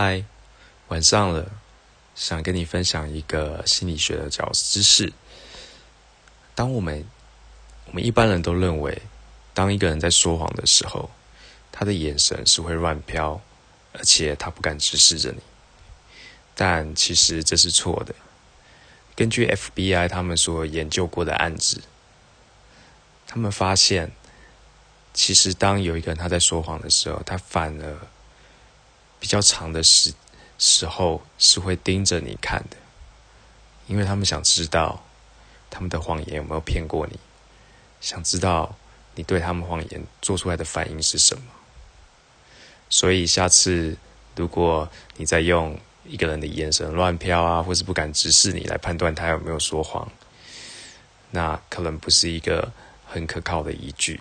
嗨，晚上了，想跟你分享一个心理学的小知识。当我们我们一般人都认为，当一个人在说谎的时候，他的眼神是会乱飘，而且他不敢直视着你。但其实这是错的。根据 FBI 他们所研究过的案子，他们发现，其实当有一个人他在说谎的时候，他反而。比较长的时时候是会盯着你看的，因为他们想知道他们的谎言有没有骗过你，想知道你对他们谎言做出来的反应是什么。所以下次如果你在用一个人的眼神乱飘啊，或是不敢直视你来判断他有没有说谎，那可能不是一个很可靠的依据。